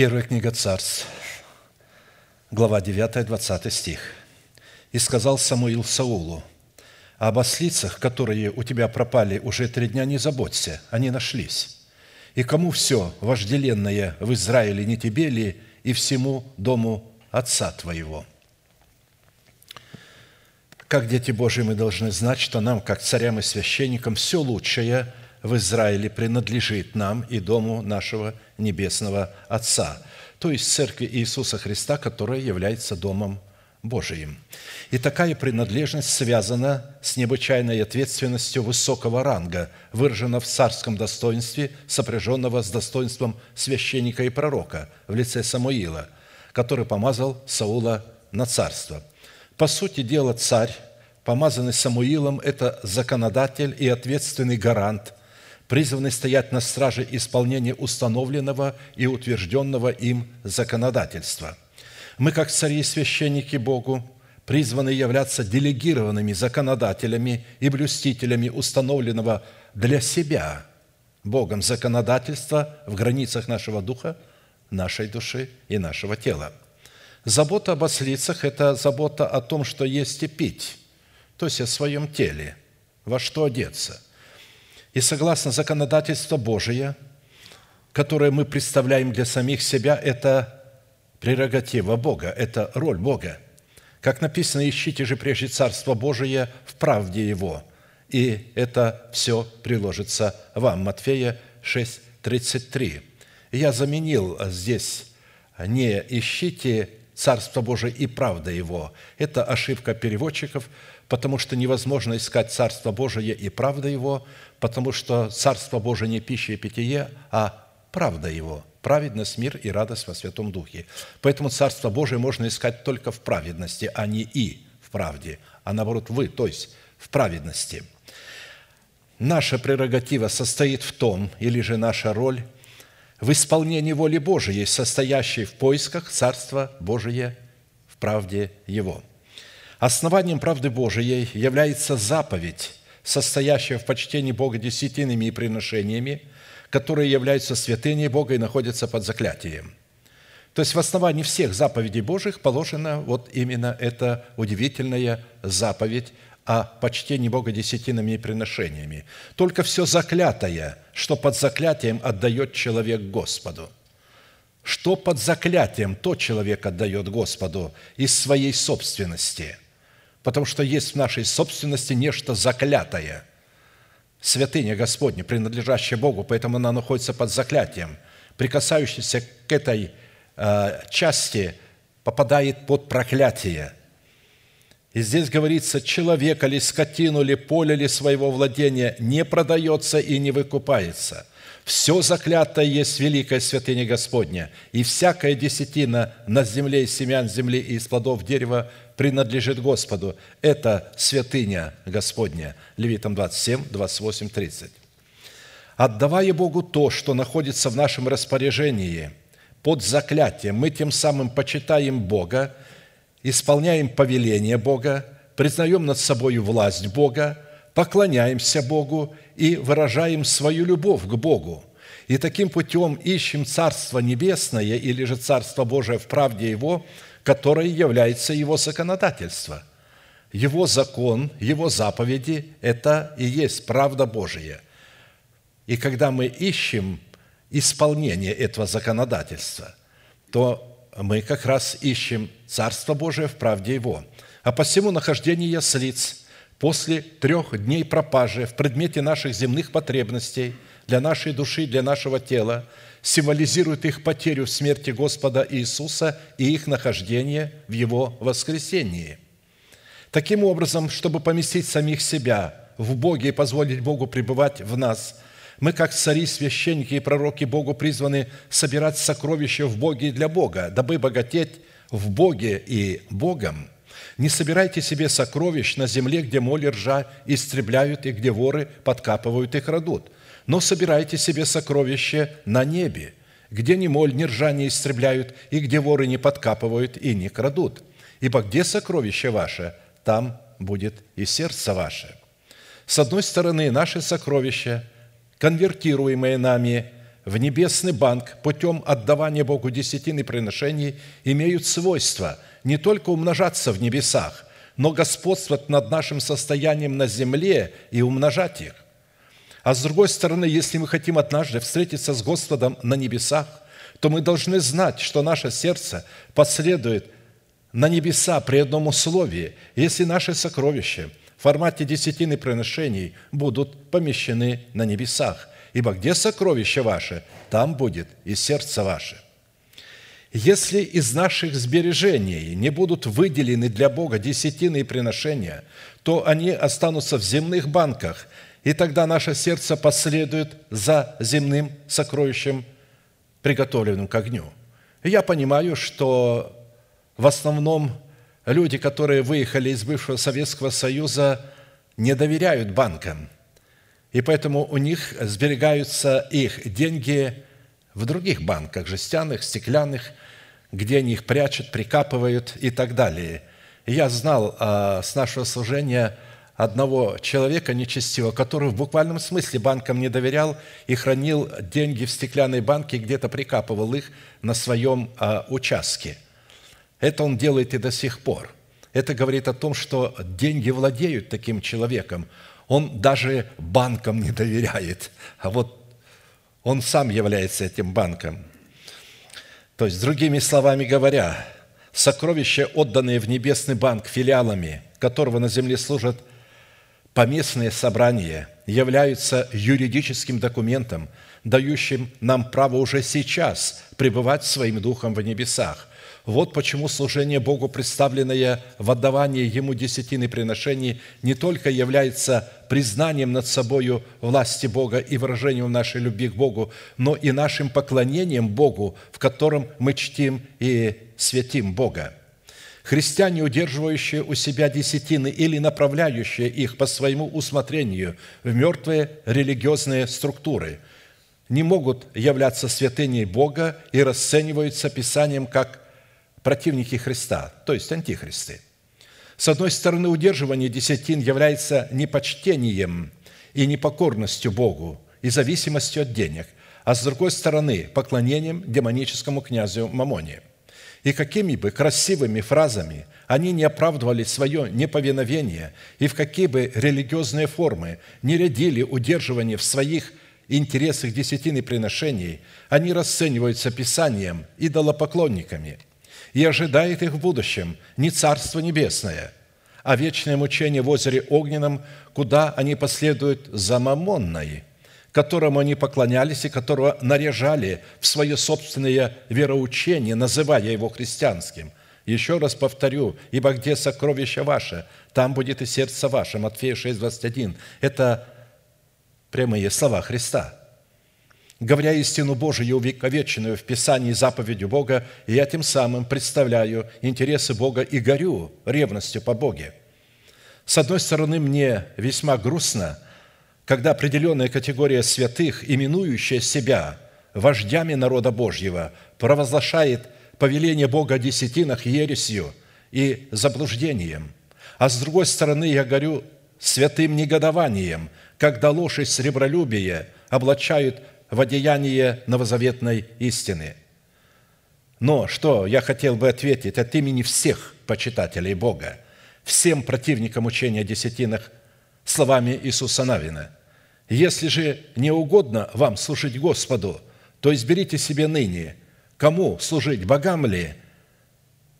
Первая книга Царств, глава 9, 20 стих. «И сказал Самуил Саулу, об ослицах, которые у тебя пропали уже три дня, не заботься, они нашлись. И кому все вожделенное в Израиле не тебе ли, и всему дому отца твоего?» Как дети Божьи мы должны знать, что нам, как царям и священникам, все лучшее в Израиле принадлежит нам и дому нашего Небесного Отца, то есть Церкви Иисуса Христа, которая является Домом Божиим. И такая принадлежность связана с необычайной ответственностью высокого ранга, выражена в царском достоинстве, сопряженного с достоинством священника и пророка в лице Самуила, который помазал Саула на царство. По сути дела, царь, помазанный Самуилом, это законодатель и ответственный гарант – призваны стоять на страже исполнения установленного и утвержденного им законодательства. Мы, как цари и священники Богу, призваны являться делегированными законодателями и блюстителями установленного для себя Богом законодательства в границах нашего духа, нашей души и нашего тела. Забота об ослицах – это забота о том, что есть и пить, то есть о своем теле, во что одеться – и согласно законодательству Божие, которое мы представляем для самих себя, это прерогатива Бога, это роль Бога. Как написано, ищите же прежде Царство Божие в правде Его, и это все приложится вам. Матфея 6, 33. Я заменил здесь не ищите Царство Божие и правда Его. Это ошибка переводчиков, потому что невозможно искать Царство Божие и правда Его, потому что Царство Божие не пища и питье, а правда Его, праведность, мир и радость во Святом Духе. Поэтому Царство Божие можно искать только в праведности, а не и в правде, а наоборот вы, то есть в праведности. Наша прерогатива состоит в том, или же наша роль, в исполнении воли Божией, состоящей в поисках Царства Божия в правде Его – Основанием правды Божией является заповедь, состоящая в почтении Бога десятинами и приношениями, которые являются святыней Бога и находятся под заклятием. То есть в основании всех заповедей Божьих положена вот именно эта удивительная заповедь о почтении Бога десятинами и приношениями. Только все заклятое, что под заклятием отдает человек Господу. Что под заклятием, то человек отдает Господу из своей собственности – потому что есть в нашей собственности нечто заклятое, святыня Господня, принадлежащая Богу, поэтому она находится под заклятием. Прикасающийся к этой э, части попадает под проклятие. И здесь говорится, человек или скотину, или поле, или своего владения не продается и не выкупается. Все заклятое есть великая святыня Господня, и всякая десятина на земле из семян земли и из плодов дерева принадлежит Господу. Это святыня Господня. Левитам 27, 28, 30. Отдавая Богу то, что находится в нашем распоряжении под заклятием, мы тем самым почитаем Бога, исполняем повеление Бога, признаем над собой власть Бога, поклоняемся Богу и выражаем свою любовь к Богу. И таким путем ищем Царство Небесное или же Царство Божие в правде Его – которое является его законодательство. Его закон, его заповеди – это и есть правда Божия. И когда мы ищем исполнение этого законодательства, то мы как раз ищем Царство Божие в правде Его. А посему нахождение яслиц после трех дней пропажи в предмете наших земных потребностей для нашей души, для нашего тела – символизирует их потерю в смерти Господа Иисуса и их нахождение в Его воскресении. Таким образом, чтобы поместить самих себя в Боге и позволить Богу пребывать в нас, мы, как цари, священники и пророки Богу, призваны собирать сокровища в Боге и для Бога, дабы богатеть в Боге и Богом. Не собирайте себе сокровищ на земле, где моль и ржа истребляют и где воры подкапывают и крадут – но собирайте себе сокровища на небе, где ни моль, ни ржа не истребляют, и где воры не подкапывают и не крадут. Ибо где сокровище ваше, там будет и сердце ваше». С одной стороны, наши сокровища, конвертируемые нами в небесный банк путем отдавания Богу десятины приношений имеют свойство не только умножаться в небесах, но господствовать над нашим состоянием на земле и умножать их. А с другой стороны, если мы хотим однажды встретиться с Господом на небесах, то мы должны знать, что наше сердце последует на небеса при одном условии, если наши сокровища формате десятины приношений будут помещены на небесах. Ибо где сокровище ваше, там будет и сердце ваше. Если из наших сбережений не будут выделены для Бога десятины и приношения, то они останутся в земных банках, и тогда наше сердце последует за земным сокровищем, приготовленным к огню. Я понимаю, что в основном люди, которые выехали из бывшего Советского Союза, не доверяют банкам. И поэтому у них сберегаются их деньги в других банках, жестяных, стеклянных, где они их прячут, прикапывают и так далее. Я знал а, с нашего служения одного человека нечестивого, который в буквальном смысле банкам не доверял и хранил деньги в стеклянной банке, где-то прикапывал их на своем а, участке. Это он делает и до сих пор. Это говорит о том, что деньги владеют таким человеком. Он даже банкам не доверяет, а вот он сам является этим банком. То есть, другими словами говоря, сокровища, отданные в небесный банк филиалами, которого на земле служат поместные собрания, являются юридическим документом, дающим нам право уже сейчас пребывать своим духом в небесах, вот почему служение Богу, представленное в отдавании Ему десятины приношений, не только является признанием над собою власти Бога и выражением нашей любви к Богу, но и нашим поклонением Богу, в котором мы чтим и святим Бога. Христиане, удерживающие у себя десятины или направляющие их по своему усмотрению в мертвые религиозные структуры, не могут являться святыней Бога и расцениваются Писанием как противники Христа, то есть антихристы. С одной стороны, удерживание десятин является непочтением и непокорностью Богу и зависимостью от денег, а с другой стороны, поклонением демоническому князю Мамоне. И какими бы красивыми фразами они не оправдывали свое неповиновение и в какие бы религиозные формы не рядили удерживание в своих интересах десятины приношений, они расцениваются Писанием идолопоклонниками – и ожидает их в будущем не Царство Небесное, а вечное мучение в озере Огненном, куда они последуют за Мамонной, которому они поклонялись и которого наряжали в свое собственное вероучение, называя его христианским. Еще раз повторю, ибо где сокровище ваше, там будет и сердце ваше. Матфея 6, 21. Это прямые слова Христа – говоря истину Божию, увековеченную в Писании заповедью Бога, я тем самым представляю интересы Бога и горю ревностью по Боге. С одной стороны, мне весьма грустно, когда определенная категория святых, именующая себя вождями народа Божьего, провозглашает повеление Бога о десятинах ересью и заблуждением. А с другой стороны, я горю святым негодованием, когда ложь и сребролюбие облачают в одеяние новозаветной истины. Но что я хотел бы ответить от имени всех почитателей Бога, всем противникам учения о десятинах словами Иисуса Навина. «Если же не угодно вам служить Господу, то изберите себе ныне, кому служить, богам ли,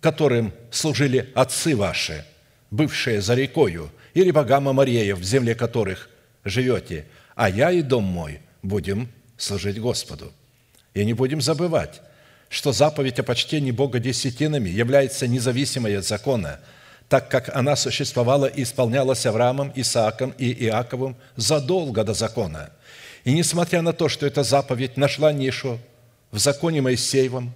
которым служили отцы ваши, бывшие за рекою, или богам Амареев, в земле которых живете, а я и дом мой будем служить Господу. И не будем забывать, что заповедь о почтении Бога десятинами является независимой от закона, так как она существовала и исполнялась Авраамом, Исааком и Иаковым задолго до закона. И несмотря на то, что эта заповедь нашла нишу в законе Моисеевом,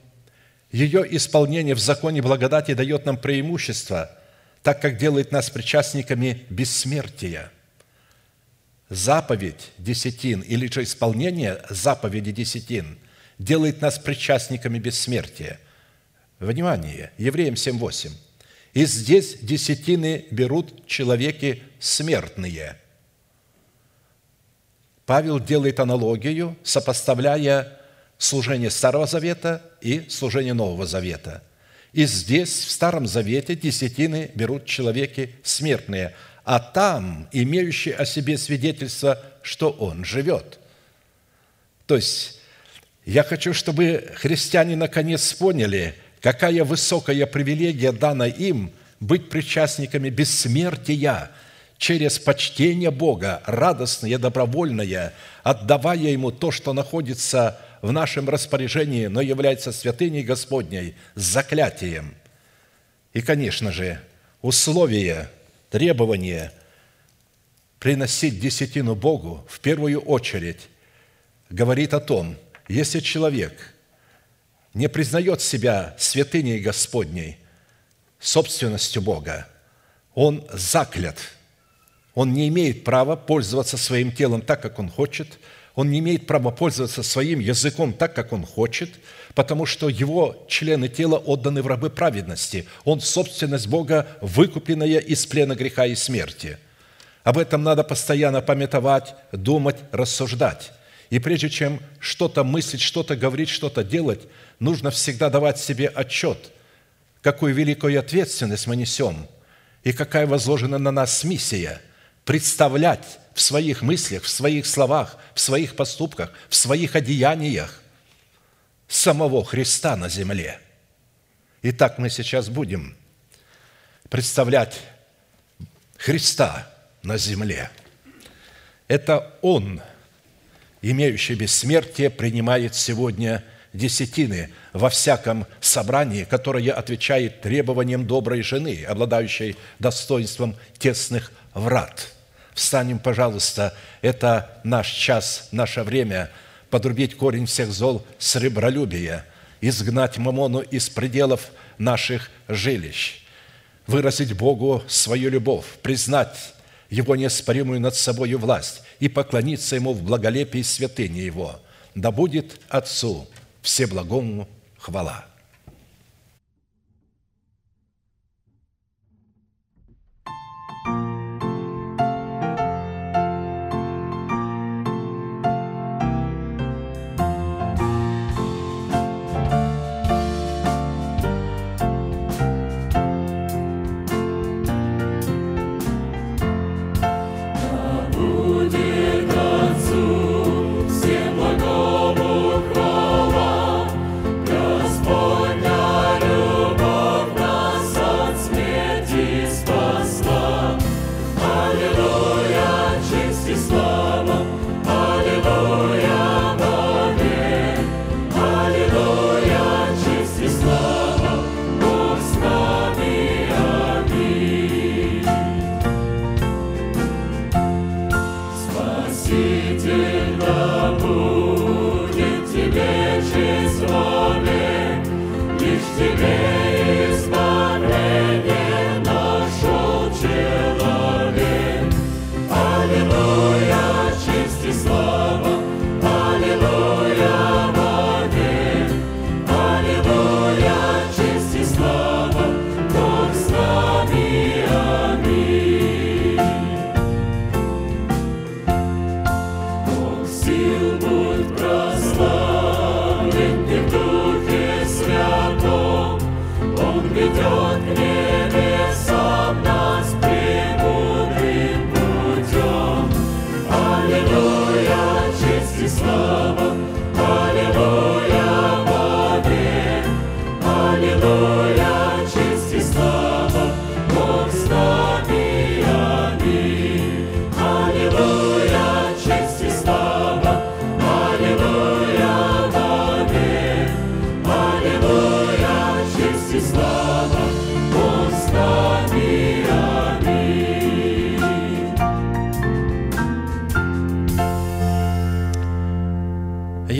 ее исполнение в законе благодати дает нам преимущество, так как делает нас причастниками бессмертия – заповедь десятин или же исполнение заповеди десятин делает нас причастниками бессмертия. Внимание, Евреям 7.8. «И здесь десятины берут человеки смертные». Павел делает аналогию, сопоставляя служение Старого Завета и служение Нового Завета. И здесь, в Старом Завете, десятины берут человеки смертные, а там имеющие о себе свидетельство, что он живет. То есть, я хочу, чтобы христиане наконец поняли, какая высокая привилегия дана им быть причастниками бессмертия – через почтение Бога, радостное, добровольное, отдавая Ему то, что находится в нашем распоряжении, но является святыней Господней, с заклятием. И, конечно же, условие, требование приносить десятину Богу в первую очередь говорит о том, если человек не признает себя святыней Господней, собственностью Бога, он заклят – он не имеет права пользоваться своим телом так, как он хочет. Он не имеет права пользоваться своим языком так, как он хочет, потому что его члены тела отданы в рабы праведности. Он – собственность Бога, выкупленная из плена греха и смерти. Об этом надо постоянно памятовать, думать, рассуждать. И прежде чем что-то мыслить, что-то говорить, что-то делать, нужно всегда давать себе отчет, какую великую ответственность мы несем и какая возложена на нас миссия – представлять в своих мыслях, в своих словах, в своих поступках, в своих одеяниях самого Христа на земле. Итак, мы сейчас будем представлять Христа на земле. Это Он, имеющий бессмертие, принимает сегодня десятины во всяком собрании, которое отвечает требованиям доброй жены, обладающей достоинством тесных врат – Встанем, пожалуйста, это наш час, наше время подрубить корень всех зол с ребролюбия, изгнать мамону из пределов наших жилищ, выразить Богу свою любовь, признать Его неоспоримую над собою власть и поклониться Ему в благолепии святыни Его. Да будет Отцу Всеблагому хвала. Спасительно будет тебе число лишь тебе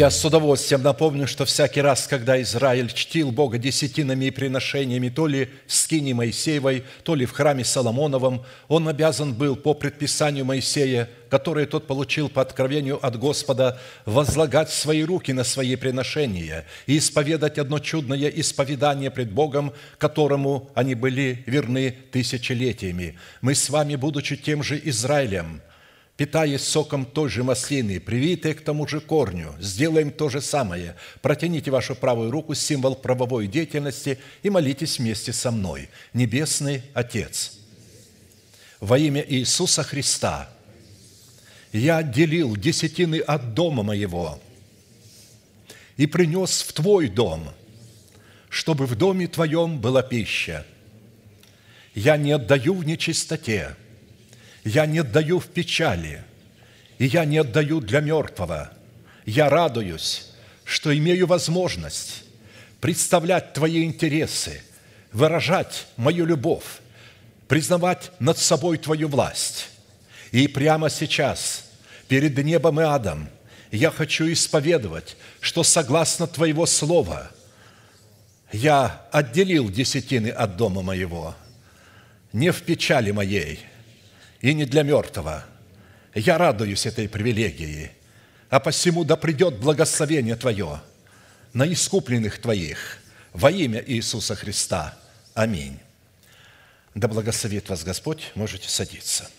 Я с удовольствием напомню, что всякий раз, когда Израиль чтил Бога десятинами и приношениями, то ли в скине Моисеевой, то ли в храме Соломоновом, он обязан был по предписанию Моисея, которое тот получил по откровению от Господа, возлагать свои руки на свои приношения и исповедать одно чудное исповедание пред Богом, которому они были верны тысячелетиями. Мы с вами, будучи тем же Израилем – питаясь соком той же маслины, привитые к тому же корню, сделаем то же самое. Протяните вашу правую руку, символ правовой деятельности, и молитесь вместе со мной. Небесный Отец, во имя Иисуса Христа, я отделил десятины от дома моего и принес в Твой дом, чтобы в доме Твоем была пища. Я не отдаю в нечистоте – я не отдаю в печали, и я не отдаю для мертвого. Я радуюсь, что имею возможность представлять Твои интересы, выражать мою любовь, признавать над собой Твою власть. И прямо сейчас, перед небом и адом, я хочу исповедовать, что согласно Твоего Слова я отделил десятины от дома моего, не в печали моей – и не для мертвого. Я радуюсь этой привилегии, а посему да придет благословение Твое на искупленных Твоих во имя Иисуса Христа. Аминь. Да благословит вас Господь, можете садиться.